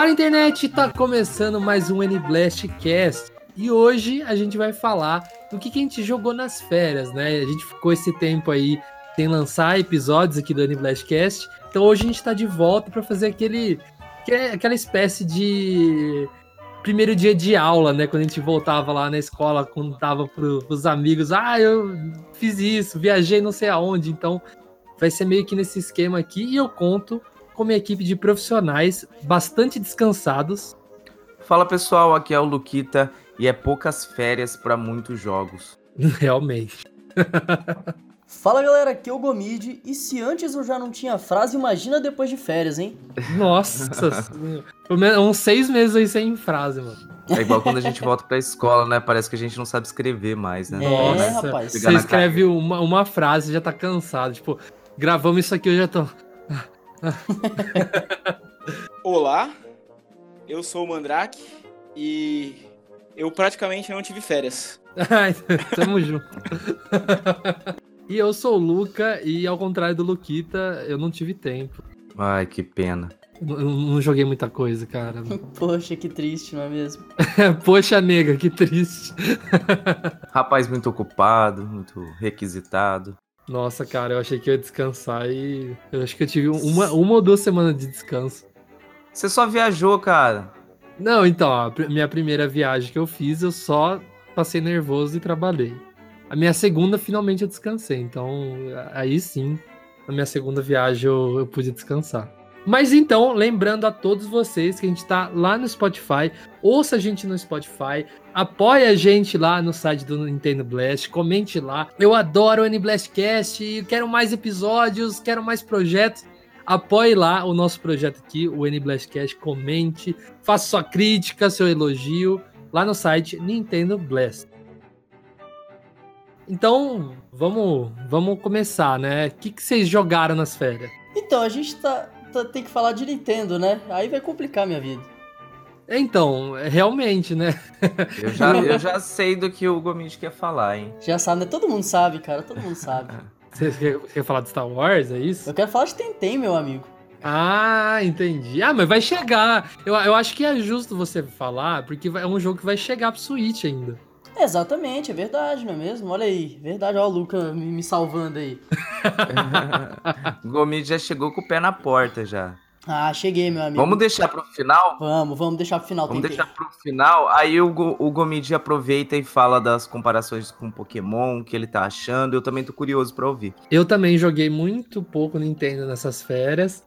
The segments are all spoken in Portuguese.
Fala internet, tá começando mais um N-Blast Cast. E hoje a gente vai falar do que, que a gente jogou nas férias, né? A gente ficou esse tempo aí sem lançar episódios aqui do N-Blast Cast. Então hoje a gente tá de volta para fazer aquele, aquela espécie de primeiro dia de aula, né? Quando a gente voltava lá na escola, contava pro, pros amigos, ah, eu fiz isso, viajei não sei aonde. Então vai ser meio que nesse esquema aqui. E eu conto uma equipe de profissionais bastante descansados. Fala pessoal, aqui é o Luquita e é poucas férias para muitos jogos. Realmente. Fala galera, aqui é o Gomid, e se antes eu já não tinha frase, imagina depois de férias, hein? Nossa, uns seis meses aí sem frase, mano. É igual quando a gente volta pra escola, né? Parece que a gente não sabe escrever mais, né? Nossa, é, rapaz. Você escreve uma, uma frase já tá cansado. Tipo, gravamos isso aqui, eu já tô. Olá, eu sou o Mandrake e eu praticamente não tive férias. Tamo junto. e eu sou o Luca e ao contrário do Luquita, eu não tive tempo. Ai, que pena. Eu não joguei muita coisa, cara. Poxa, que triste, não é mesmo? Poxa, nega, que triste. Rapaz muito ocupado, muito requisitado. Nossa, cara, eu achei que ia descansar e eu acho que eu tive uma, uma ou duas semanas de descanso. Você só viajou, cara. Não, então, a minha primeira viagem que eu fiz, eu só passei nervoso e trabalhei. A minha segunda, finalmente, eu descansei. Então, aí sim, na minha segunda viagem, eu, eu pude descansar. Mas então, lembrando a todos vocês que a gente tá lá no Spotify, ouça a gente no Spotify, apoie a gente lá no site do Nintendo Blast, comente lá. Eu adoro o N-Blastcast, quero mais episódios, quero mais projetos. Apoie lá o nosso projeto aqui, o N-Blastcast, comente, faça sua crítica, seu elogio, lá no site Nintendo Blast. Então, vamos, vamos começar, né? O que, que vocês jogaram nas férias? Então, a gente tá, Tá, tem que falar de Nintendo, né? Aí vai complicar minha vida. Então, realmente, né? Eu já, eu já sei do que o Gomit quer falar, hein? Já sabe, né? Todo mundo sabe, cara. Todo mundo sabe. Você quer, quer falar de Star Wars, é isso? Eu quero falar de Tentem, meu amigo. Ah, entendi. Ah, mas vai chegar. Eu, eu acho que é justo você falar, porque é um jogo que vai chegar pro Switch ainda. Exatamente, é verdade, não é mesmo? Olha aí, verdade, ó o Luca me, me salvando aí. Gomid já chegou com o pé na porta já. Ah, cheguei, meu amigo. Vamos deixar pro final? Vamos, vamos deixar pro final. Vamos deixar pro final. Aí o, o Gomid aproveita e fala das comparações com Pokémon, que ele tá achando. Eu também tô curioso pra ouvir. Eu também joguei muito pouco Nintendo nessas férias.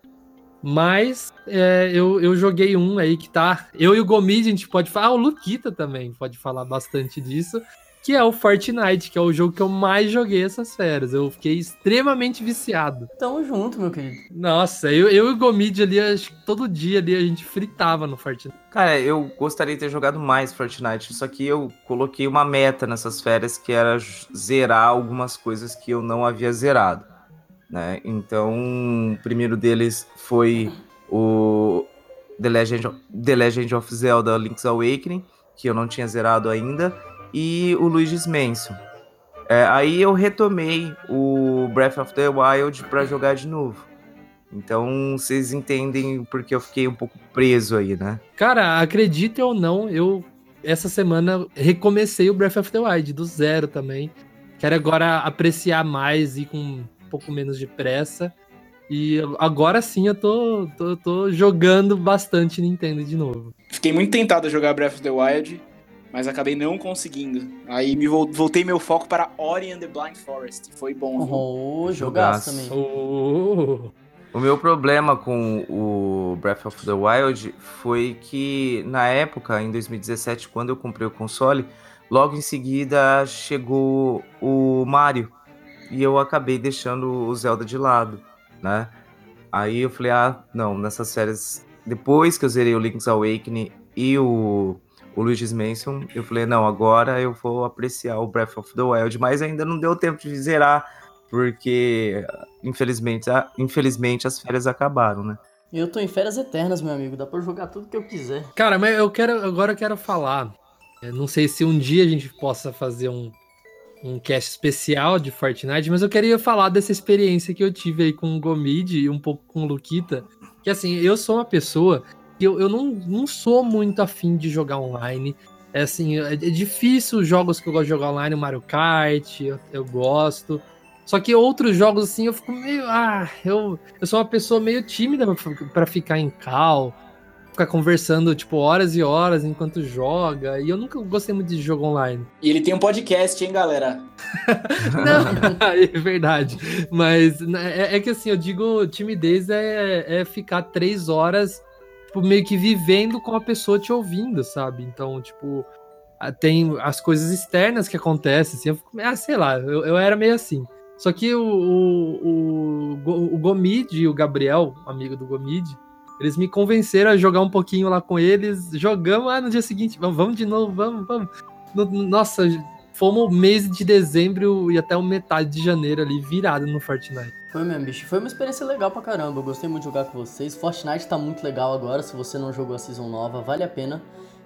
Mas é, eu, eu joguei um aí que tá. Eu e o Gomid, a gente pode falar. Ah, o Luquita também pode falar bastante disso. Que é o Fortnite, que é o jogo que eu mais joguei essas férias. Eu fiquei extremamente viciado. Tamo junto, meu querido. Nossa, eu, eu e o Gomid ali, acho que todo dia ali a gente fritava no Fortnite. Cara, eu gostaria de ter jogado mais Fortnite, só que eu coloquei uma meta nessas férias que era zerar algumas coisas que eu não havia zerado. Né? Então, o primeiro deles foi o The Legend, of, The Legend of Zelda Link's Awakening, que eu não tinha zerado ainda, e o Luigi's Mansion. É, aí eu retomei o Breath of the Wild para jogar de novo. Então vocês entendem porque eu fiquei um pouco preso aí, né? Cara, acredite ou não, eu essa semana recomecei o Breath of the Wild do zero também. Quero agora apreciar mais e com pouco menos de pressa. E agora sim eu tô, tô, tô jogando bastante Nintendo de novo. Fiquei muito tentado a jogar Breath of the Wild, mas acabei não conseguindo. Aí me voltei meu foco para Ori and the Blind Forest. Foi bom. Oh, jogaço também. Oh. O meu problema com o Breath of the Wild foi que na época, em 2017, quando eu comprei o console, logo em seguida chegou o Mario e eu acabei deixando o Zelda de lado, né? Aí eu falei, ah, não, nessas férias, depois que eu zerei o Link's Awakening e o, o Luigi's Mansion, eu falei, não, agora eu vou apreciar o Breath of the Wild, mas ainda não deu tempo de zerar, porque infelizmente, infelizmente as férias acabaram, né? Eu tô em férias eternas, meu amigo, dá pra jogar tudo que eu quiser. Cara, mas eu quero, agora eu quero falar, não sei se um dia a gente possa fazer um, um cast especial de Fortnite, mas eu queria falar dessa experiência que eu tive aí com o Gomid e um pouco com o Luquita. Que assim, eu sou uma pessoa eu, eu não, não sou muito afim de jogar online. É assim, é, é difícil os jogos que eu gosto de jogar online, o Mario Kart, eu, eu gosto. Só que outros jogos, assim, eu fico meio. Ah, eu, eu sou uma pessoa meio tímida para ficar em cal, ficar conversando, tipo, horas e horas enquanto joga. E eu nunca gostei muito de jogo online. E ele tem um podcast, hein, galera? Não, é verdade. Mas né, é, é, que assim, eu digo, timidez é, é ficar três horas, tipo, meio que vivendo com a pessoa te ouvindo, sabe? Então, tipo, tem as coisas externas que acontecem, assim, eu fico, ah, sei lá, eu, eu era meio assim. Só que o, o, o, o Gomid e o Gabriel, amigo do Gomid, eles me convenceram a jogar um pouquinho lá com eles. Jogamos, ah, no dia seguinte, vamos, vamos de novo, vamos, vamos. No, nossa, fomos o mês de dezembro e até o metade de janeiro ali, virado no Fortnite. Foi mesmo, bicho. Foi uma experiência legal pra caramba. Eu gostei muito de jogar com vocês. Fortnite tá muito legal agora. Se você não jogou a Season nova, vale a pena.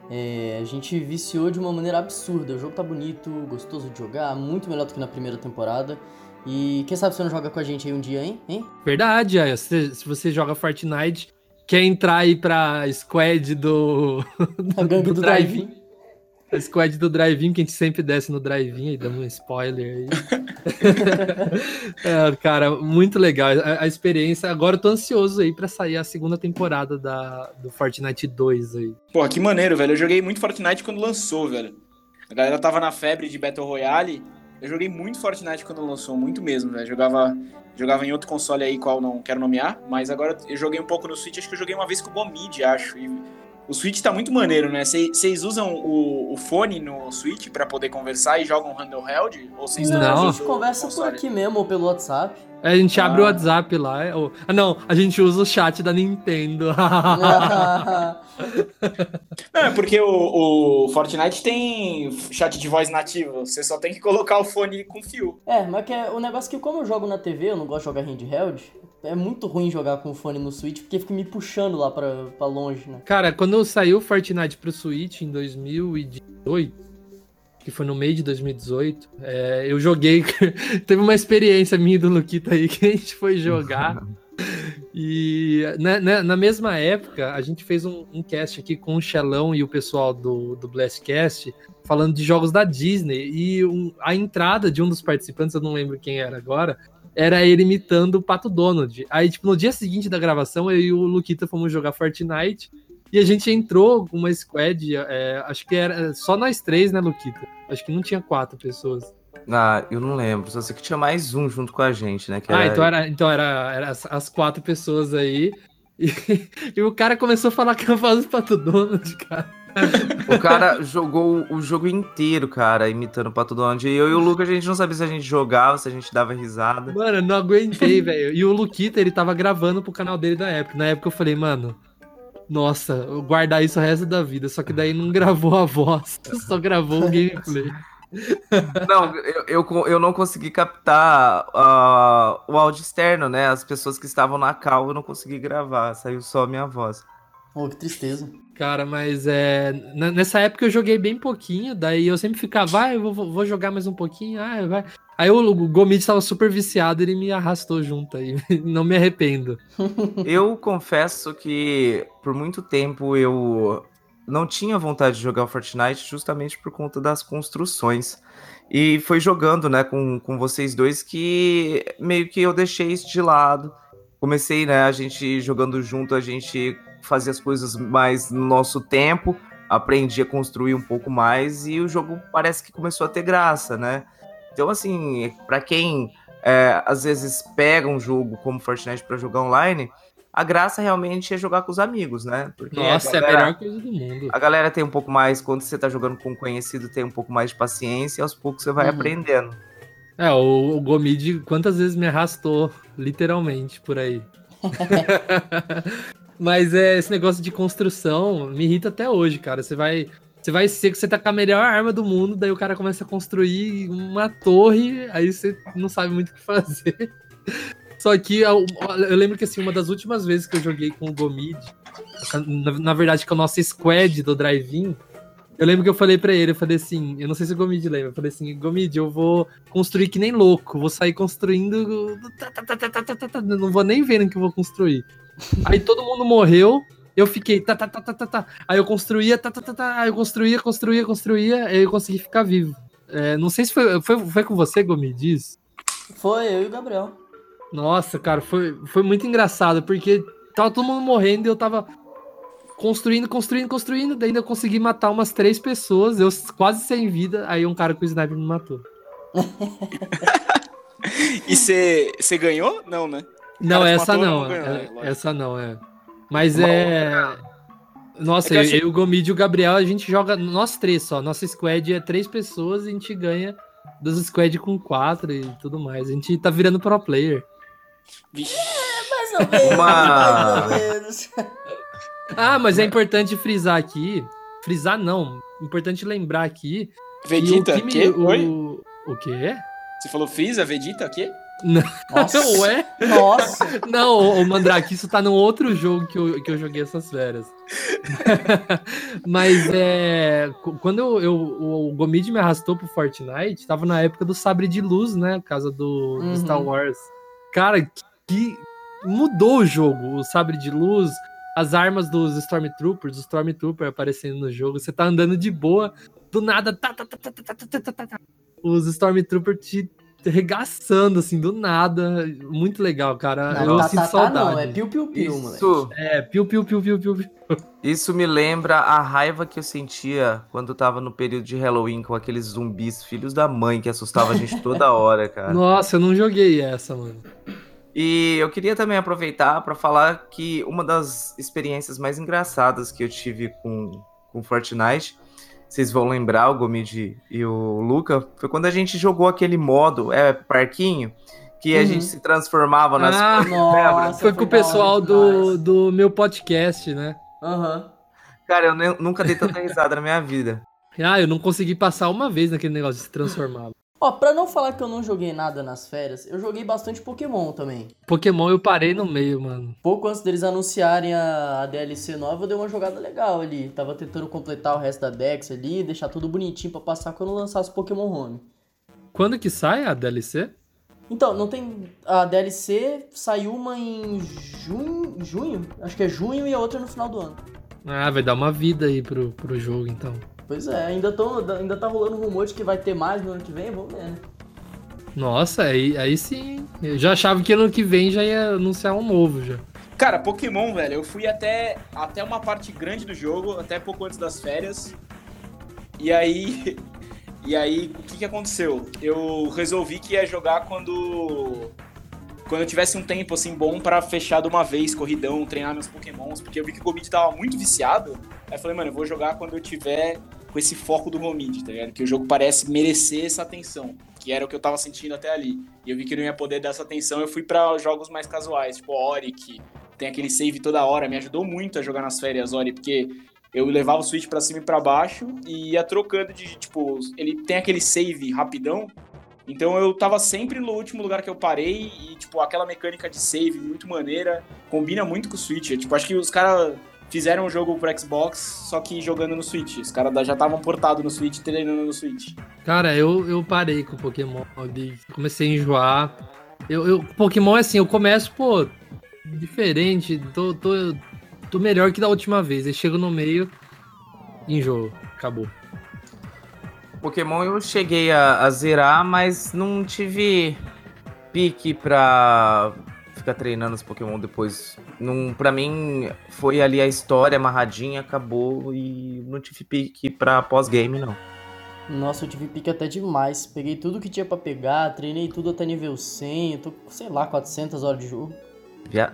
É, a gente viciou de uma maneira absurda. O jogo tá bonito, gostoso de jogar, muito melhor do que na primeira temporada. E quem sabe você não joga com a gente aí um dia, hein? hein? Verdade. Se, se você joga Fortnite, quer entrar aí pra squad do. A gangue do, do drive-in. A squad do drive-in, que a gente sempre desce no drive-in, aí damos um spoiler aí. é, cara, muito legal a, a, experiência. Agora eu tô ansioso aí pra sair a segunda temporada da, do Fortnite 2 aí. Pô, que maneiro, velho. Eu joguei muito Fortnite quando lançou, velho. A galera tava na febre de Battle Royale eu joguei muito Fortnite quando lançou, muito mesmo, velho. Jogava, jogava em outro console aí, qual não quero nomear, mas agora eu joguei um pouco no Switch, acho que eu joguei uma vez com o Gomid, acho. E o Switch tá muito maneiro, né? Vocês usam o, o, fone no Switch para poder conversar e jogam handheld? Ou vocês não, não, a gente conversa por aqui mesmo, ou pelo WhatsApp. A gente ah. abre o WhatsApp lá. É ou... Ah, não, a gente usa o chat da Nintendo. não, é porque o, o, Fortnite tem chat de voz nativo. Você só tem que colocar o fone com fio. É, mas que é, o negócio é que, como eu jogo na TV, eu não gosto de jogar handheld. É muito ruim jogar com o fone no Switch, porque fica me puxando lá pra, pra longe, né? Cara, quando saiu o Fortnite pro Switch em 2018 que foi no meio de 2018. É, eu joguei. teve uma experiência minha do Luquita aí que a gente foi jogar. e na, na, na, mesma época, a gente fez um, um, cast aqui com o Xelão e o pessoal do, do Blastcast falando de jogos da Disney. E um, a entrada de um dos participantes, eu não lembro quem era agora, era ele imitando o Pato Donald. Aí, tipo, no dia seguinte da gravação, eu e o Luquita fomos jogar Fortnite. E a gente entrou com uma squad, é, acho que era só nós três, né, Luquita? Acho que não tinha quatro pessoas. Ah, eu não lembro. Só sei que tinha mais um junto com a gente, né? ah, então era, então era, era as, as quatro pessoas aí. E, e, o cara começou a falar que eu faço Pato Donald, cara. O cara jogou o jogo inteiro, cara, imitando o Pato Donald. E eu e o Lucas, a gente não sabia se a gente jogava, se a gente dava risada. Mano, eu não aguentei, velho. E o Luquita, ele tava gravando pro canal dele da época. Na época eu falei, mano, nossa, guardar isso o resto da vida. Só que daí não gravou a voz, só gravou o gameplay. Não, eu, eu, eu, não consegui captar uh, o áudio externo, né? As pessoas que estavam na cal eu não consegui gravar, saiu só a minha voz. Oh, que tristeza. Cara, mas é. Nessa época eu joguei bem pouquinho, daí eu sempre ficava, vai, eu vou, vou jogar mais um pouquinho, ah, vai. Aí o, Gomid estava super viciado, ele me arrastou junto aí. Não me arrependo. Eu confesso que por muito tempo eu não tinha vontade de jogar Fortnite justamente por conta das construções. E foi jogando, né, com, com vocês dois que meio que eu deixei isso de lado. Comecei, né, a gente jogando junto, a gente fazia as coisas mais no nosso tempo, aprendi a construir um pouco mais e o jogo parece que começou a ter graça, né? Então, assim, para quem é, às vezes pega um jogo como Fortnite para jogar online, a graça realmente é jogar com os amigos, né? Porque Nossa, galera, é a melhor coisa do mundo. A galera tem um pouco mais, quando você tá jogando com um conhecido, tem um pouco mais de paciência e aos poucos você vai uhum. aprendendo. É, o, o Gomid quantas vezes me arrastou, literalmente, por aí. Mas é, esse negócio de construção me irrita até hoje, cara. Você vai você vai ser que você tá com a melhor arma do mundo, daí o cara começa a construir uma torre, aí você não sabe muito o que fazer. Só que eu, eu lembro que assim, uma das últimas vezes que eu joguei com o Gomid, na, na verdade, com a nossa squad do drive-in, eu lembro que eu falei para ele, eu falei assim, eu não sei se o Gomid lembra, eu falei assim, Gomid, eu vou construir que nem louco, vou sair construindo, não vou nem ver no que eu vou construir. Aí todo mundo morreu, Eu fiquei, tá, tá, tá, tá, tá, tá. Aí eu construía, tá, tá, tá, tá. Aí eu construía, construía, construía, aí eu consegui ficar vivo. É, não sei se foi, foi, foi com você, Gomi, diz? Foi, eu e o Gabriel. Nossa, cara, foi, foi muito engraçado, porque tava todo mundo morrendo e eu tava construindo, construindo, construindo, daí ainda eu consegui matar umas três pessoas, eu quase sem vida, aí um cara com sniper me matou. e você ganhou? Não, né? Não, essa matou, não. não ganhou, é, né? essa não, é. Mas é. Nossa, é eu, eu, o Gomid e o Gabriel, a gente joga. Nós três só. Nossa squad é três pessoas e a gente ganha dos squad com quatro e tudo mais. A gente tá virando pro player. Vixe. É, mais ou menos. Uma... Mais ou menos. ah, mas é importante frisar aqui. Frisar não. Importante lembrar aqui. Vegeta, que, me, que? O, Oi? o quê? Você falou Freeza, Vegeta, o quê? Nossa. Ué? Nossa. Não, o Mandrake, isso tá num outro jogo que eu, que eu joguei essas férias. Mas é. Quando eu, eu, o Gomid me arrastou pro Fortnite, tava na época do Sabre de Luz, né? Casa do, uhum. do Star Wars. Cara, que mudou o jogo. O Sabre de Luz, as armas dos Stormtroopers, os Stormtroopers aparecendo no jogo. Você tá andando de boa, do nada. Tá, tá, tá, tá, tá, tá, tá, tá, tá. Os Stormtroopers te regaçando, assim, do nada. Muito legal, cara. Não, eu tá, sinto tá, saudade. Tá, não, é piu-piu-piu, mano. Isso, é, piu-piu-piu-piu-piu. Isso me lembra a raiva que eu sentia quando eu tava no período de Halloween com aqueles zumbis, filhos da mãe, que assustavam a gente toda hora, cara. Nossa, eu não joguei essa, mano. E eu queria também aproveitar para falar que uma das experiências mais engraçadas que eu tive com, com Fortnite vocês vão lembrar, o Gomid e o Luca, foi quando a gente jogou aquele modo, é, parquinho, que uhum. a gente se transformava nas ah, nossa, Foi com o pessoal do, do meu podcast, né? Aham. Uhum. Cara, eu nunca dei tanta risada na minha vida. Ah, eu não consegui passar uma vez naquele negócio de se transformar. Ó, pra não falar que eu não joguei nada nas férias, eu joguei bastante Pokémon também. Pokémon eu parei no meio, mano. Pouco antes deles anunciarem a, a DLC nova, eu dei uma jogada legal ali. Tava tentando completar o resto da Dex ali, deixar tudo bonitinho pra passar quando lançasse Pokémon Home. Quando que sai a DLC? Então, não tem. A DLC saiu uma em junho. junho? Acho que é junho e a outra no final do ano. Ah, vai dar uma vida aí pro, pro jogo então. Pois é, ainda, tô, ainda tá rolando rumor de que vai ter mais no ano que vem, vamos ver, né? Nossa, aí, aí sim. Eu já achava que ano que vem já ia anunciar um novo já. Cara, Pokémon, velho, eu fui até, até uma parte grande do jogo, até pouco antes das férias. E aí. E aí, o que, que aconteceu? Eu resolvi que ia jogar quando quando eu tivesse um tempo assim bom para fechar de uma vez, corridão, treinar meus pokémons, porque eu vi que o Gomid tava muito viciado. Aí eu falei, mano, eu vou jogar quando eu tiver com esse foco do Gomid, tá ligado? Que o jogo parece merecer essa atenção, que era o que eu tava sentindo até ali. E eu vi que não ia poder dar essa atenção, eu fui para jogos mais casuais, tipo Oric, tem aquele save toda hora, me ajudou muito a jogar nas férias, Ori, porque eu levava o Switch para cima e para baixo e ia trocando de, tipo, ele tem aquele save rapidão, então eu tava sempre no último lugar que eu parei e, tipo, aquela mecânica de save muito maneira, combina muito com o Switch. tipo, acho que os caras fizeram o jogo pro Xbox, só que jogando no Switch. Os caras já estavam portados no Switch, treinando no Switch. Cara, eu, eu parei com Pokémon, comecei a enjoar. Eu, eu, Pokémon é assim, eu começo, pô, diferente, tô, tô, tô melhor que da última vez. Aí chego no meio, enjoo, acabou. Pokémon eu cheguei a, a zerar, mas não tive pique pra ficar treinando os Pokémon depois. Não, pra mim, foi ali a história amarradinha, acabou e não tive pique pra pós-game, não. Nossa, eu tive pique até demais. Peguei tudo que tinha para pegar, treinei tudo até nível 100, eu tô sei lá, 400 horas de jogo. Via...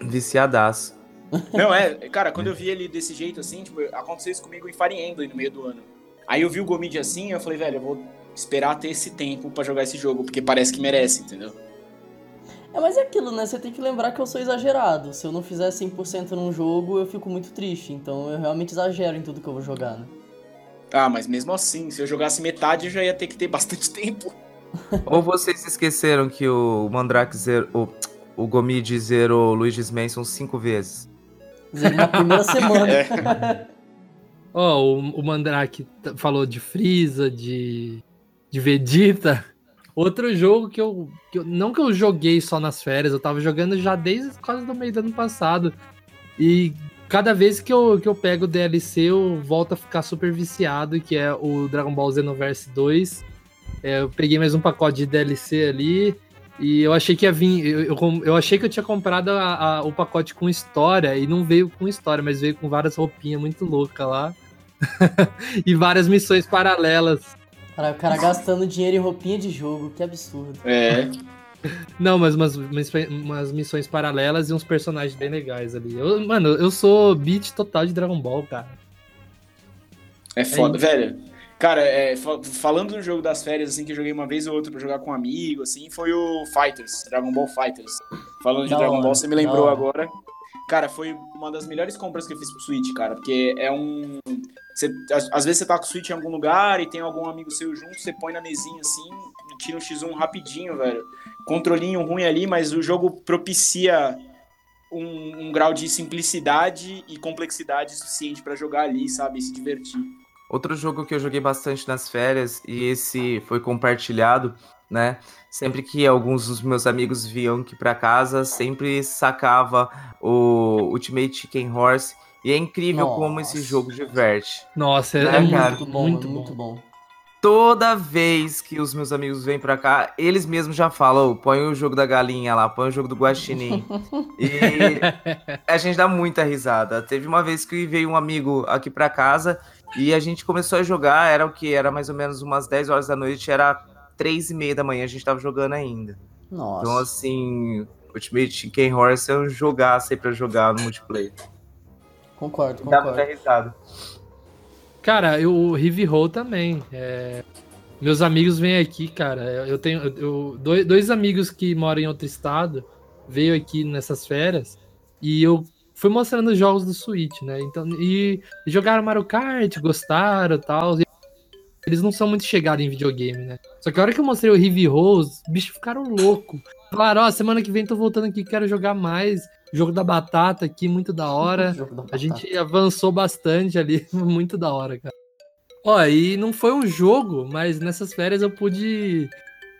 Viciadaço. Não, é, cara, quando eu vi ele desse jeito assim, tipo, aconteceu isso comigo em Fire Emblem no meio do ano. Aí eu vi o Gomid assim, eu falei, velho, eu vou esperar ter esse tempo para jogar esse jogo, porque parece que merece, entendeu? É, mas é aquilo, né? Você tem que lembrar que eu sou exagerado. Se eu não fizer 100% num jogo, eu fico muito triste. Então eu realmente exagero em tudo que eu vou jogar, né? Ah, mas mesmo assim, se eu jogasse metade, eu já ia ter que ter bastante tempo. Ou vocês esqueceram que o Mandrake zerou. O, o Gomid zerou o Luigi's Mansion cinco vezes? Zerou na primeira semana. É. Ó, oh, o, o Mandrake falou de Freeza, de, de Vegeta. Outro jogo que eu, que eu, Não que eu joguei só nas férias, eu tava jogando já desde quase do meio do ano passado. E, cada vez que eu, que eu pego o DLC, eu volto a ficar super viciado, que é o Dragon Ball Xenoverse 2. É, eu peguei mais um pacote de DLC ali. E eu achei que ia vir. Eu, eu, eu achei que eu tinha comprado a, a, o pacote com história e não veio com história, mas veio com várias roupinhas muito loucas lá. e várias missões paralelas. Cara, o cara gastando dinheiro em roupinha de jogo, que absurdo. É. Não, mas umas, umas missões paralelas e uns personagens bem legais ali. Eu, mano, eu sou beat total de Dragon Ball, cara. É foda, é velho. Cara, é, falando no jogo das férias, assim, que eu joguei uma vez ou outra pra jogar com um amigo, assim, foi o Fighters, Dragon Ball Fighters. Falando de da Dragon hora, Ball, você me lembrou agora. Cara, foi uma das melhores compras que eu fiz pro Switch, cara, porque é um. Às vezes você tá com o Switch em algum lugar e tem algum amigo seu junto, você põe na mesinha assim tira um X1 rapidinho, velho. Controlinho ruim ali, mas o jogo propicia um, um grau de simplicidade e complexidade suficiente para jogar ali, sabe? E se divertir. Outro jogo que eu joguei bastante nas férias, e esse foi compartilhado, né? Sempre que alguns dos meus amigos vinham aqui para casa, sempre sacava o Ultimate Chicken Horse. E é incrível Nossa. como esse jogo diverte. Nossa, é, né, é muito bom, muito, muito bom. Toda vez que os meus amigos vêm pra cá, eles mesmos já falam: oh, põe o jogo da galinha lá, põe o jogo do guaxinim. e a gente dá muita risada. Teve uma vez que veio um amigo aqui pra casa e a gente começou a jogar, era o que? Era mais ou menos umas 10 horas da noite, era 3 e meia da manhã, a gente tava jogando ainda. Nossa. Então, assim, Ultimate Chicken Horse é um jogaço aí pra jogar no multiplayer. Concordo, concordo. Dá risada. Cara, eu, o Heavy Roll também. É... Meus amigos vêm aqui, cara. Eu tenho eu, dois, dois amigos que moram em outro estado, veio aqui nessas férias, e eu fui mostrando os jogos do Switch, né? Então, e jogaram Mario Kart, gostaram e tal. Eles não são muito chegados em videogame, né? Só que a hora que eu mostrei o Heavy Rose, os bichos ficaram loucos. Falaram, ó, oh, semana que vem tô voltando aqui, quero jogar mais. Jogo da batata aqui, muito da hora. a gente avançou bastante ali, muito da hora, cara. Ó, e não foi um jogo, mas nessas férias eu pude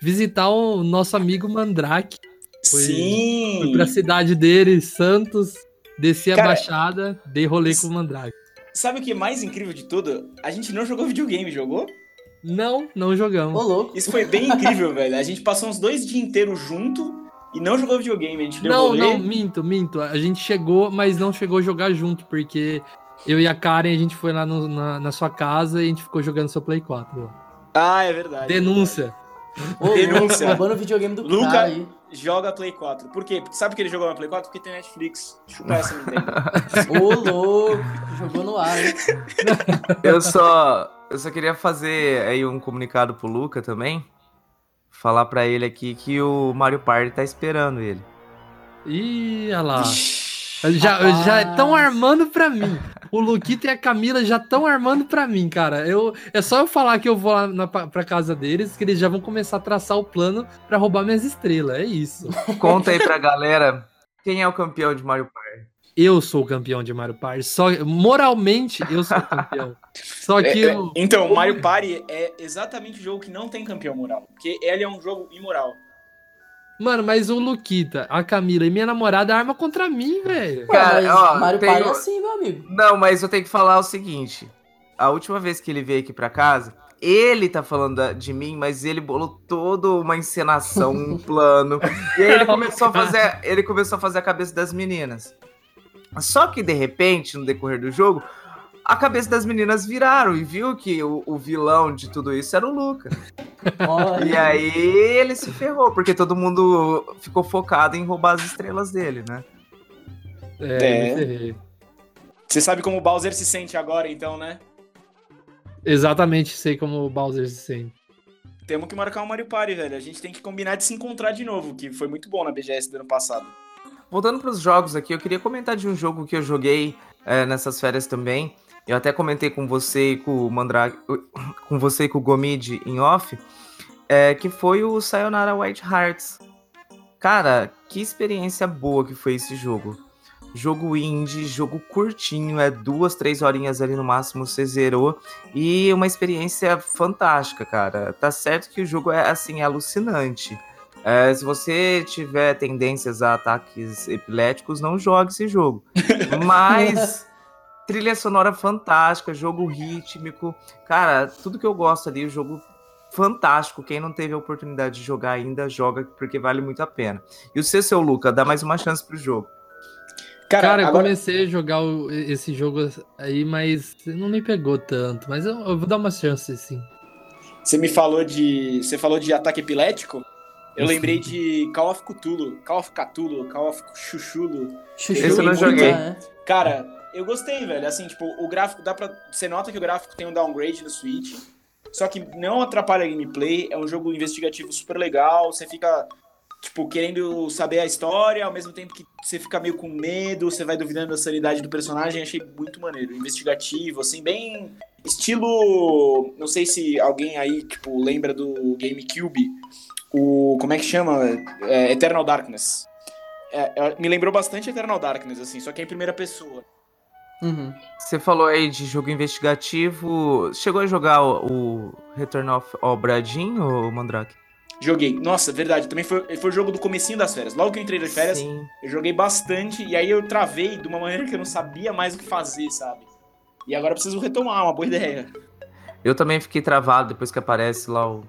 visitar o nosso amigo Mandrake. Foi, Sim! Fui pra cidade dele, Santos. Desci a Cara, baixada, dei rolê com o Mandrake. Sabe o que é mais incrível de tudo? A gente não jogou videogame, jogou? Não, não jogamos. Ô, louco. Isso foi bem incrível, velho. A gente passou uns dois dias inteiros junto e não jogou videogame. A gente deu Não, rolê. não, minto, minto. A gente chegou, mas não chegou a jogar junto, porque eu e a Karen, a gente foi lá no, na, na, sua casa e a gente ficou jogando seu Play 4. Ah, é verdade. Denúncia. Ô, Denúncia. Roubando o videogame do Luca, cara aí joga Play 4. Por quê? Porque sabe que ele jogou na Play 4? Porque tem Netflix. Chupa essa, Nintendo. Ô, louco! Jogou no ar, hein? Eu só, eu só queria fazer aí um comunicado pro Luca também. Falar pra ele aqui que o Mario Party tá esperando ele. Ih, olha lá. Já, já estão armando pra mim. O Luquito e a Camila já estão armando pra mim, cara. Eu, é só eu falar que eu vou lá na, pra casa deles, que eles já vão começar a traçar o plano pra roubar minhas estrelas. É isso. Conta aí pra galera quem é o campeão de Mario Party. Eu sou o campeão de Mario Party. Só, moralmente, eu sou o campeão. Só que. É, é, então, Mario Party é exatamente o jogo que não tem campeão moral. Porque ele é um jogo imoral. Mano, mas o Luquita, a Camila e minha namorada arma contra mim, velho. Cara, ó, Mario tenho... Party é assim, meu amigo. Não, mas eu tenho que falar o seguinte. A última vez que ele veio aqui pra casa, ele tá falando de mim, mas ele bolou toda uma encenação, um plano. E aí ele começou a fazer, ele começou a fazer a cabeça das meninas. Só que de repente, no decorrer do jogo, a cabeça das meninas viraram e viu que o, o vilão de tudo isso era o Luca. Olha. E aí ele se ferrou, porque todo mundo ficou focado em roubar as estrelas dele, né? É. é. Você sabe como o Bowser se sente agora, então, né? Exatamente, sei como o Bowser se sente. Temos que marcar um Mario Party, velho. A gente tem que combinar de se encontrar de novo, que foi muito bom na BGS do ano passado. Voltando para os jogos aqui, eu queria comentar de um jogo que eu joguei é, nessas férias também, eu até comentei com você e com o Mandrake, com você e com o Gomid em off, é, que foi o Sayonara White Hearts. Cara, que experiência boa que foi esse jogo. Jogo indie, jogo curtinho, é duas, três horinhas ali no máximo você zerou. E uma experiência fantástica, cara. Tá certo que o jogo é assim, é alucinante. É, se você tiver tendências a ataques epiléticos, não jogue esse jogo. Mas trilha sonora fantástica, jogo rítmico. Cara, tudo que eu gosto ali, o jogo fantástico. Quem não teve a oportunidade de jogar ainda, joga porque vale muito a pena. E o seu Luca, dá mais uma chance pro jogo. Cara, Cara eu agora... comecei a jogar o, esse jogo aí, mas não me pegou tanto. Mas eu, eu, vou dar uma chance, sim. Você me falou de. Você falou de ataque epilético? Eu lembrei de Call of Cthulhu, Call of Cthulhu, Call of Chuchulo. Chuchulo. Esse eu não joguei. É. Cara, eu gostei, velho. Assim, tipo, o gráfico dá pra. Você nota que o gráfico tem um downgrade no Switch. Só que não atrapalha a gameplay. É um jogo investigativo super legal. Você fica, tipo, querendo saber a história, ao mesmo tempo que você fica meio com medo, você vai duvidando da sanidade do personagem. Achei muito maneiro. Investigativo, assim, bem. Estilo. Não sei se alguém aí, tipo, lembra do GameCube. O. Como é que chama? É, Eternal Darkness. É, é, me lembrou bastante Eternal Darkness, assim, só que é em primeira pessoa. Uhum. Você falou aí de jogo investigativo. Chegou a jogar o, o Return of Obradin, ou Mandrake? Joguei. Nossa, verdade. Também foi, foi o jogo do comecinho das férias. Logo que eu entrei das férias, Sim. eu joguei bastante. E aí eu travei de uma maneira que eu não sabia mais o que fazer, sabe? E agora eu preciso retomar, uma boa ideia. Eu também fiquei travado depois que aparece lá o.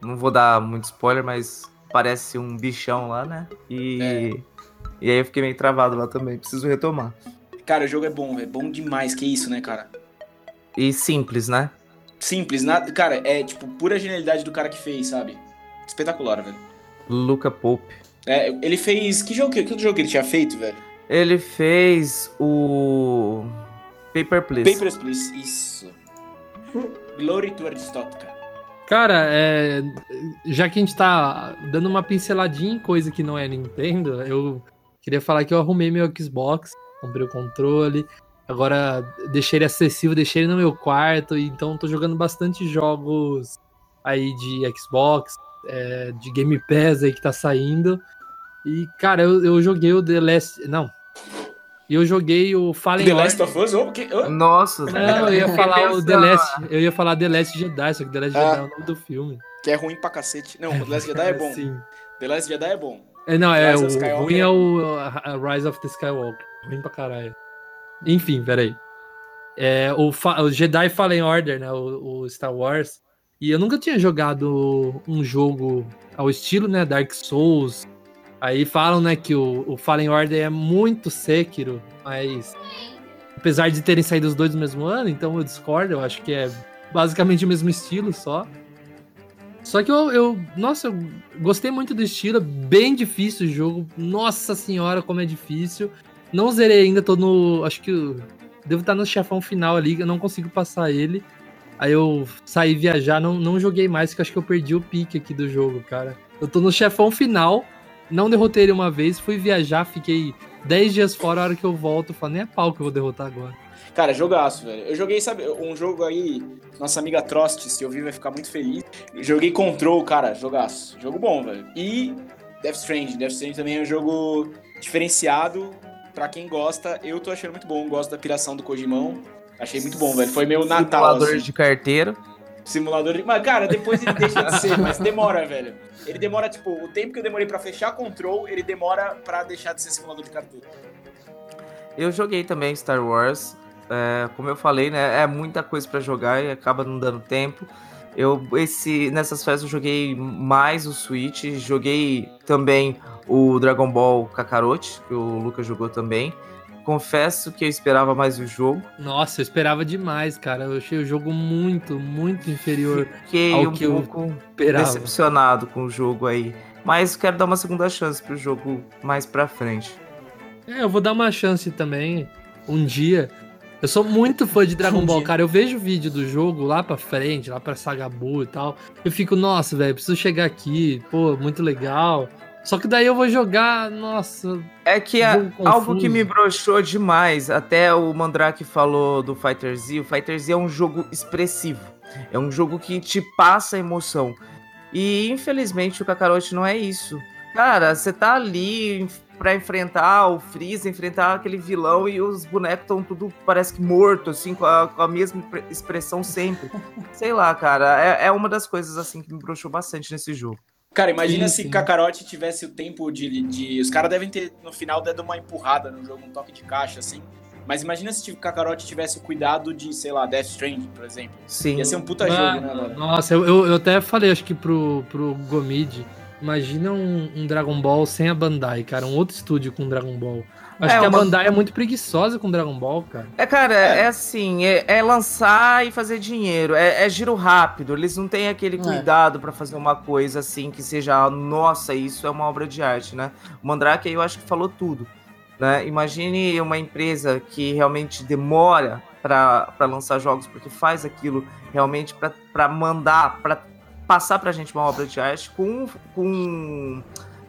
Não vou dar muito spoiler, mas parece um bichão lá, né? E. É. E aí eu fiquei meio travado lá também. Preciso retomar. Cara, o jogo é bom, é bom demais, que isso, né, cara? E simples, né? Simples, nada, cara, é tipo pura genialidade do cara que fez, sabe? Espetacular, velho. Luca Pope. É, ele fez. Que jogo, que outro jogo que ele tinha feito, velho? Ele fez o. Paper Please. Paper Please, isso. Glory to Aristotica. Cara, é, já que a gente tá dando uma pinceladinha em coisa que não é Nintendo, eu queria falar que eu arrumei meu Xbox comprei o controle. Agora deixei ele acessível, deixei ele no meu quarto. Então tô jogando bastante jogos aí de Xbox, é, de Game Pass aí que tá saindo. E, cara, eu, eu joguei o The Last. Não. Eu joguei o Fallen The Last of Us? Oh, que... oh. Nossa, Não, eu ia falar o The Last. Eu ia falar The Last Jedi, só que The Last ah, Jedi é o nome do filme. Que é ruim pra cacete. Não, The Last Jedi é bom. Sim. The Last Jedi é bom. É, não, é, o ruim é o Rise of the Skywalker. Ruim pra caralho. Enfim, peraí. É, o, o Jedi Fallen Order, né? O, o, Star Wars. E eu nunca tinha jogado um jogo ao estilo, né? Dark Souls. Aí falam, né, que o, o Fallen Order é muito Sekiro, mas apesar de terem saído os dois no mesmo ano, então eu discordo, eu acho que é basicamente o mesmo estilo só. Só que eu, eu, nossa, eu gostei muito do estilo, bem difícil o jogo. Nossa senhora, como é difícil. Não zerei ainda, tô no. Acho que eu devo estar no chefão final ali, eu não consigo passar ele. Aí eu saí viajar, não, não joguei mais, porque acho que eu perdi o pique aqui do jogo, cara. Eu tô no chefão final, não derrotei ele uma vez, fui viajar, fiquei 10 dias fora, a hora que eu volto, eu falo, nem é pau que eu vou derrotar agora. Cara, jogaço, velho. Eu joguei, sabe, um jogo aí, nossa amiga Trost, se ouvir, vai ficar muito feliz. joguei Control, cara, jogaço. Jogo bom, velho. E Death Stranding. Death Stranding também é um jogo diferenciado, pra quem gosta, eu tô achando muito bom. Gosto da piração do Kojimão. Achei muito bom, velho. Foi meu Natal. Simulador assim. de carteira. Simulador de. Mas, cara, depois ele deixa de ser, mas demora, velho. Ele demora, tipo, o tempo que eu demorei pra fechar control, ele demora pra deixar de ser simulador de carteira. Eu joguei também Star Wars. É, como eu falei, né? É muita coisa para jogar e acaba não dando tempo. Eu, esse, nessas festas eu joguei mais o Switch, joguei também o Dragon Ball Kakarot, que o Lucas jogou também. Confesso que eu esperava mais o jogo. Nossa, eu esperava demais, cara. Eu achei o jogo muito, muito inferior Fiquei ao um que pouco eu esperava. decepcionado com o jogo aí. Mas quero dar uma segunda chance pro jogo mais pra frente. É, eu vou dar uma chance também um dia. Eu sou muito fã de Dragon Ball, cara. Eu vejo o vídeo do jogo lá pra frente, lá pra Sagabu e tal. Eu fico, nossa, velho, preciso chegar aqui. Pô, muito legal. Só que daí eu vou jogar, nossa. É que é algo que me broxou demais. Até o Mandrake falou do Fighter Z. O Fighter Z é um jogo expressivo. É um jogo que te passa emoção. E infelizmente o Kakarot não é isso. Cara, você tá ali para enfrentar o Freeza, enfrentar aquele vilão e os bonecos estão tudo, parece que morto, assim, com a, com a mesma expressão sempre. Sei lá, cara, é, é, uma das coisas, assim, que me broxou bastante nesse jogo. Cara, imagina Sim, se sim. Kakarote tivesse o tempo de. de... Os caras devem ter, no final, dado uma empurrada no jogo, um toque de caixa, assim. Mas imagina se o Kakarote tivesse o cuidado de, sei lá, Death Stranding, por exemplo. Sim. Ia ser um puta jogo, né, velho? Nossa, eu, eu, eu até falei, acho que pro, pro Gomid, imagina um, um Dragon Ball sem a Bandai, cara, um outro estúdio com Dragon Ball. Acho É, que uma- a Bandai é muito preguiçosa com Dragon Ball, cara. É, cara, é, assim, é, é lançar e fazer dinheiro, é, é giro rápido, eles não têm aquele É. cuidado pra fazer uma coisa assim que seja, nossa, isso é uma obra de arte, né? O Mandrake aí eu acho que falou tudo, né? Imagine uma empresa que realmente demora pra pra lançar jogos, porque faz aquilo realmente pra mandar, pra passar pra gente uma obra de arte com, com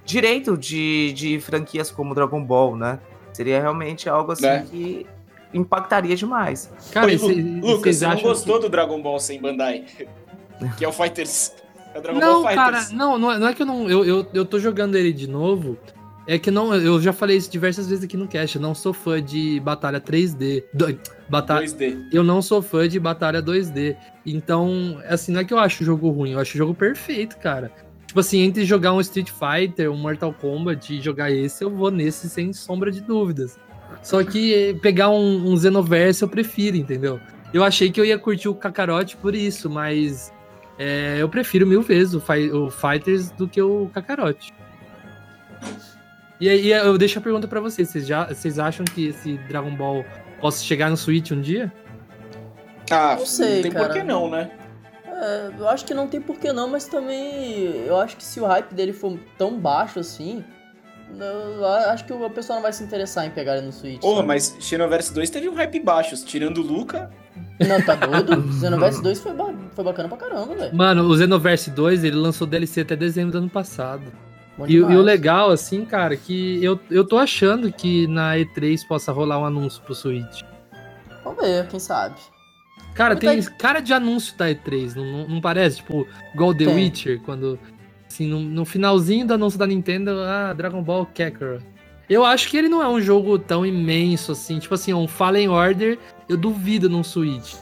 direito de, de franquias como Dragon Ball, né? Seria realmente algo assim É. que impactaria demais. Cara, e Lu- cê- Lucas, você não gostou que... do Dragon Ball sem Bandai? que é o Fighters. É o Dragon Não, Ball cara, Fighters. não, não é, não é que eu não. Eu, eu, eu tô jogando ele de novo. É que não, eu já falei isso diversas vezes aqui no cast. Eu não sou fã de batalha 3D. Do- batalha, 2D. eu não sou fã de batalha 2D. Então, assim, não é que eu acho o jogo ruim, eu acho o jogo perfeito, cara. Tipo assim, entre jogar um Street Fighter, um Mortal Kombat e jogar esse, eu vou nesse sem sombra de dúvidas. Só que pegar um, um Xenoverse eu prefiro, entendeu? Eu achei que eu ia curtir o Kakarot por isso, mas é, eu prefiro mil vezes o, Fi- o Fighters do que o Kakarot. E aí eu deixo a pergunta pra vocês, vocês, já, vocês acham que esse Dragon Ball possa chegar no Switch um dia? Ah, Não sei, não tem cara. por que não, né? É, eu acho que não tem porquê não, mas também eu acho que se o hype dele for tão baixo assim, eu acho que o pessoal não vai se interessar em pegar ele no Switch. Porra, sabe? mas Xenoverse 2 teve um hype baixo. Tirando o Luca, Não, tá doido? Xenoverse 2 foi, ba- foi bacana pra caramba, velho. Mano, o Xenoverse 2, ele lançou DLC até dezembro do ano passado. E, e o legal, assim, cara, que eu, eu tô achando que na E3 possa rolar um anúncio pro Switch. Vamos ver, quem sabe. Cara, Mas tem cara de anúncio da E3, não, não, não parece? Tipo, igual The Tem. Witcher, quando. Assim, no, no finalzinho do anúncio da Nintendo, ah, Dragon Ball Kakarot. Eu acho que ele não é um jogo tão imenso assim. Tipo assim, um Fallen Order, eu duvido num Switch.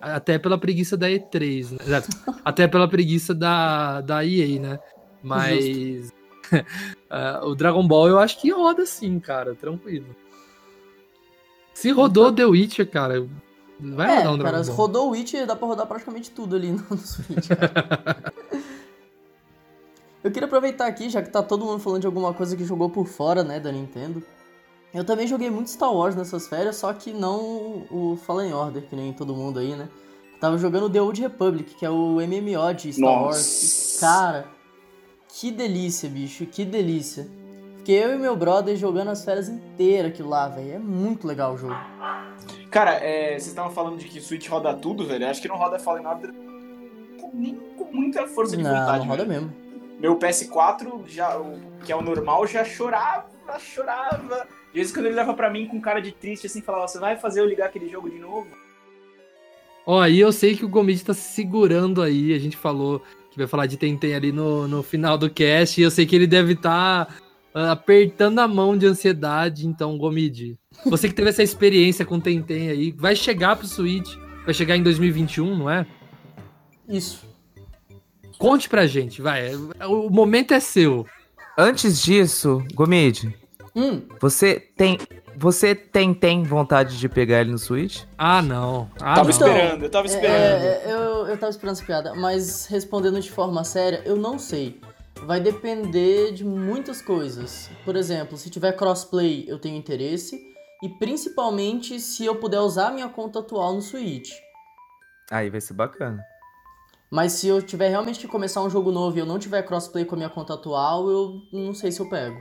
Até pela preguiça da E3, né? Exato. Até pela preguiça da, da EA, né? Mas. ah, o Dragon Ball eu acho que roda sim, cara, tranquilo. Se rodou The Witcher, cara, vai é, rodar um Dragon cara, Ball. rodou o Witch, dá pra rodar praticamente tudo ali no, Switch, cara. Eu queria aproveitar aqui, já que tá todo mundo falando de alguma coisa que jogou por fora, né, da Nintendo. Eu também joguei muito Star Wars nessas férias, só que não o Fallen Order, que nem todo mundo aí, né? Tava jogando The Old Republic, que é o MMO de Star Wars. Nossa. E, cara, que delícia, bicho, que delícia. Fiquei eu e meu brother jogando as férias inteiras aquilo lá, velho. É muito legal o jogo. Cara, é, vocês estavam falando de que Switch roda tudo, velho. Acho que não roda Fallen Order com- nem com muita força de Não, vontade, não roda velho. mesmo. Meu PS4, já, que é o normal, já chorava, chorava. De vez em quando ele leva pra mim com cara de triste, assim, falava, você vai fazer eu ligar aquele jogo de novo? Ó, aí eu sei que o Gomid tá se segurando aí. A gente falou que vai falar de Tentem ali no, no final do cast. E eu sei que ele deve estar apertando a mão de ansiedade. Então, Gomid, você que teve essa experiência com Tentem aí, vai chegar pro Switch. Vai chegar em 2021, não é? Isso. Conte pra gente, vai. O momento é seu. Antes disso, Gomid, Hum, você tem você tem tem vontade de pegar ele no Switch? Ah, não. Ah, tava não. esperando, eu tava É, esperando. é, eu, eu tava esperando essa piada, mas respondendo de forma séria, eu não sei. Vai depender de muitas coisas. Por exemplo, se tiver crossplay, eu tenho interesse. E principalmente se eu puder usar minha conta atual no Switch. Aí vai ser bacana. Mas se eu tiver realmente que começar um jogo novo e eu não tiver crossplay com a minha conta atual, eu não sei se eu pego.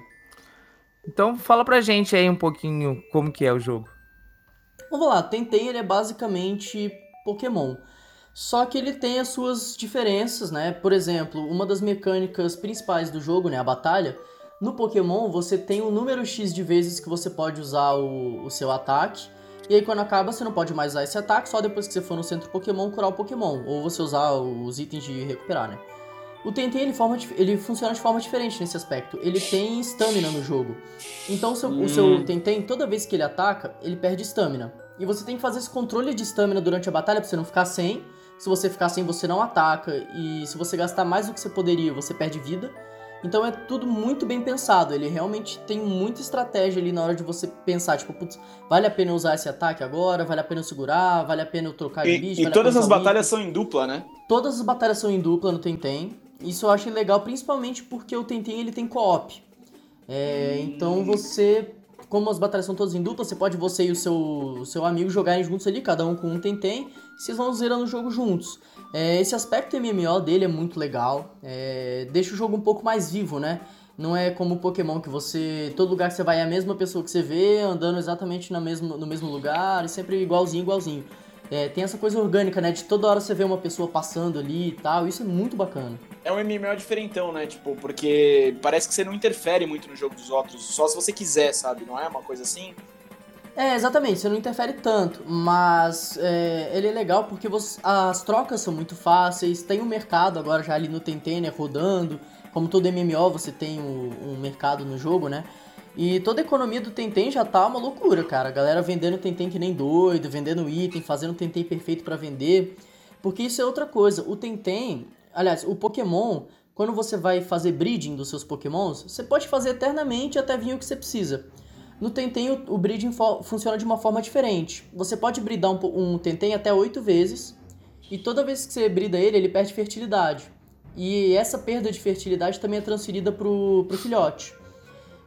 Então fala pra gente aí um pouquinho como que é o jogo. Vamos lá, Tentem ele é basicamente Pokémon. Só que ele tem as suas diferenças, né? Por exemplo, uma das mecânicas principais do jogo, né, a batalha, no Pokémon você tem um número X de vezes que você pode usar o, o seu ataque. E aí quando acaba você não pode mais usar esse ataque, só depois que você for no centro Pokémon curar o Pokémon. Ou você usar os itens de recuperar, né? O Tentem ele, forma, ele funciona de forma diferente nesse aspecto. Ele tem stamina no jogo. Então o seu, o seu Tentem, toda vez que ele ataca, ele perde stamina. E você tem que fazer esse controle de stamina durante a batalha pra você não ficar sem. Se você ficar sem, você não ataca. E se você gastar mais do que você poderia, você perde vida. Então é tudo muito bem pensado. Ele realmente tem muita estratégia ali na hora de você pensar, tipo, putz, vale a pena usar esse ataque agora? Vale a pena segurar? Vale a pena eu trocar de bicho? E, vale todas as batalhas são em dupla, né? Todas as batalhas são em dupla no Tentem. Isso eu acho legal, principalmente porque o Tentem ele tem co-op. É. Então você, como as batalhas são todas em dupla, você pode você e o seu, o seu amigo jogarem juntos ali, cada um com um Tentem, e vocês vão zerando o jogo juntos. É, esse aspecto MMO dele é muito legal, é, deixa o jogo um pouco mais vivo, né? Não é como o Pokémon que você. Todo lugar que você vai é a mesma pessoa que você vê, andando exatamente na mesmo, no mesmo lugar, e sempre igualzinho, igualzinho. É, tem essa coisa orgânica, né? De toda hora você vê uma pessoa passando ali e tal. Isso é muito bacana. É um MMO diferentão, né? Tipo, porque parece que você não interfere muito no jogo dos outros, só se você quiser, sabe? Não é uma coisa assim? É, exatamente, você não interfere tanto, mas é, ele é legal porque você, as trocas são muito fáceis, tem um mercado agora já ali no Tentem, né, rodando, como todo MMO você tem um, um, mercado no jogo, né, e toda a economia do Tentem já tá uma loucura, cara, a galera vendendo Tentem que nem doido, vendendo item, fazendo Tentem perfeito para vender, porque isso é outra coisa, o Tentem, aliás, o Pokémon, quando você vai fazer breeding dos seus Pokémons, você pode fazer eternamente até vir o que você precisa. No Tentem, o, o breeding funciona de uma forma diferente. Você pode bridar um, um Tentem até 8 vezes, e toda vez que você brida ele, ele perde fertilidade. E essa perda de fertilidade também é transferida pro, pro filhote.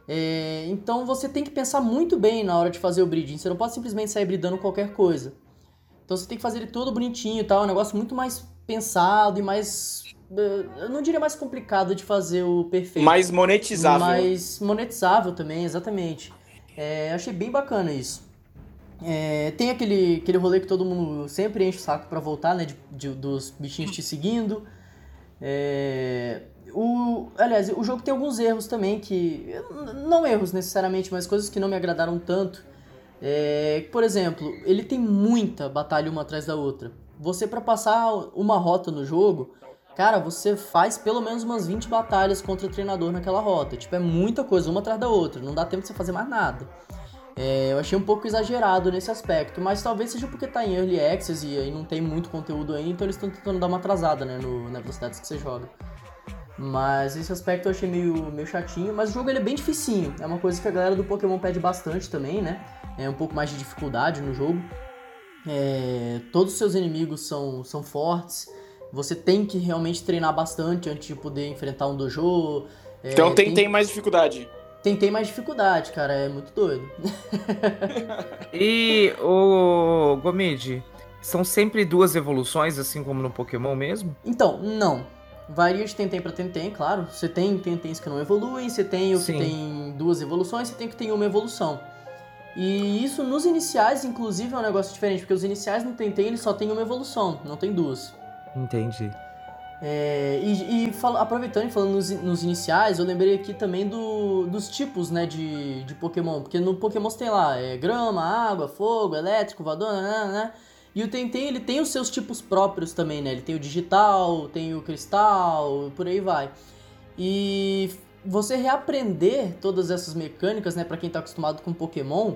É, então você tem que pensar muito bem na hora de fazer o breeding. Você não pode simplesmente sair bridando qualquer coisa. Então você tem que fazer ele todo bonitinho e tal. É um negócio muito mais pensado e mais. Eh, eu não diria mais complicado de fazer o perfeito. Mais monetizável. Mais monetizável também, exatamente. É, achei bem bacana isso. É, tem aquele, aquele rolê que todo mundo sempre enche o saco para voltar, né? De, de, dos bichinhos te seguindo. É, o, aliás, o jogo tem alguns erros também que. Não erros necessariamente, mas coisas que não me agradaram tanto. É, por exemplo, ele tem muita batalha uma atrás da outra. Você, para passar uma rota no jogo, cara, você faz pelo menos umas 20 batalhas contra o treinador naquela rota. Tipo, é muita coisa, uma atrás da outra. Não dá tempo de você fazer mais nada. É, eu achei um pouco exagerado nesse aspecto, mas talvez seja porque tá em Early Access e aí não tem muito conteúdo ainda, então eles estão tentando dar uma atrasada, né, no, na velocidade que você joga. Mas esse aspecto eu achei meio, meio chatinho, mas o jogo ele é bem dificinho. É uma coisa que a galera do Pokémon pede bastante também, né? É um pouco mais de dificuldade no jogo. É, todos os seus inimigos são, são fortes. Você tem que realmente treinar bastante antes de poder enfrentar um dojo. É, então tem, tem mais dificuldade. Tem, tem mais dificuldade, cara. É muito doido. e o Gomid, são sempre duas evoluções, assim como no Pokémon mesmo? Então, não. Varia de Tentem para Tentem, claro. Você tem Tentens que não evoluem, você tem o que Sim. tem duas evoluções, você tem o que tem uma evolução. E isso nos iniciais, inclusive, é um negócio diferente, porque os iniciais no Tentem eles só tem uma evolução, não tem duas. Entendi. É, e, e fala, aproveitando e falando nos, nos, iniciais, eu lembrei aqui também do, dos tipos né, de, de Pokémon. Porque no Pokémon você tem lá é, grama, água, fogo, elétrico, voador, né, né, né. E o Tentem, ele tem os seus tipos próprios também, né? Ele tem o digital, tem o cristal, por aí vai. E você reaprender todas essas mecânicas, né, para quem tá acostumado com Pokémon,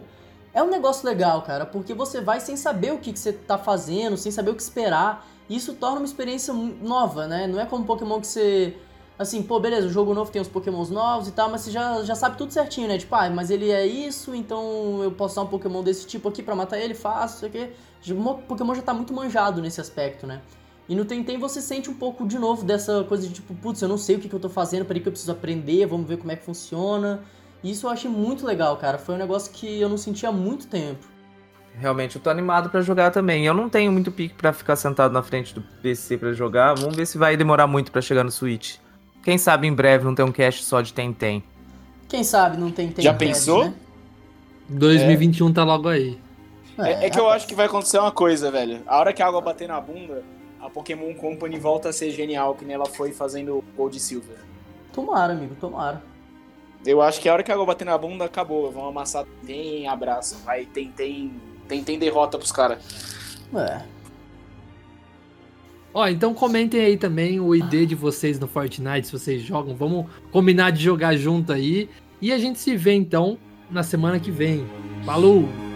é um negócio legal, cara, porque você vai sem saber o que, que você tá fazendo, sem saber o que esperar. E isso torna uma experiência nova, né? Não é como Pokémon que você. Assim, pô, beleza, o jogo novo tem os Pokémons novos e tal, mas você já, já sabe tudo certinho, né? Tipo, ah, mas ele é isso, então eu posso usar um Pokémon desse tipo aqui para matar ele, faço, isso aqui. O Pokémon já tá muito manjado nesse aspecto, né? E no Tentem você sente um pouco de novo dessa coisa de tipo, putz, eu não sei o que, que eu tô fazendo, peraí que eu preciso aprender, vamos ver como é que funciona. E isso eu achei muito legal, cara. Foi um negócio que eu não sentia há muito tempo. Realmente, eu tô animado para jogar também. Eu não tenho muito pique para ficar sentado na frente do PC para jogar. Vamos ver se vai demorar muito para chegar no Switch. Quem sabe em breve não tem um cast só de Tentem. Quem sabe não tem Tentem. Já pensou? Né? 2021 é. tá logo aí. É, é, que eu acho que vai acontecer uma coisa, velho. A hora que a água bater na bunda, Pokémon Company volta a ser genial, que nem ela foi fazendo Gold e Silver. Tomara, amigo, tomara. Eu acho que a hora que a água bater na bunda, acabou. Vão amassar tem abraço. Vai, tem, tem tem, tem derrota pros caras. É. Ó, então comentem aí também o ID de vocês no Fortnite, se vocês jogam. Vamos combinar de jogar junto aí. E a gente se vê então na semana que vem. Falou!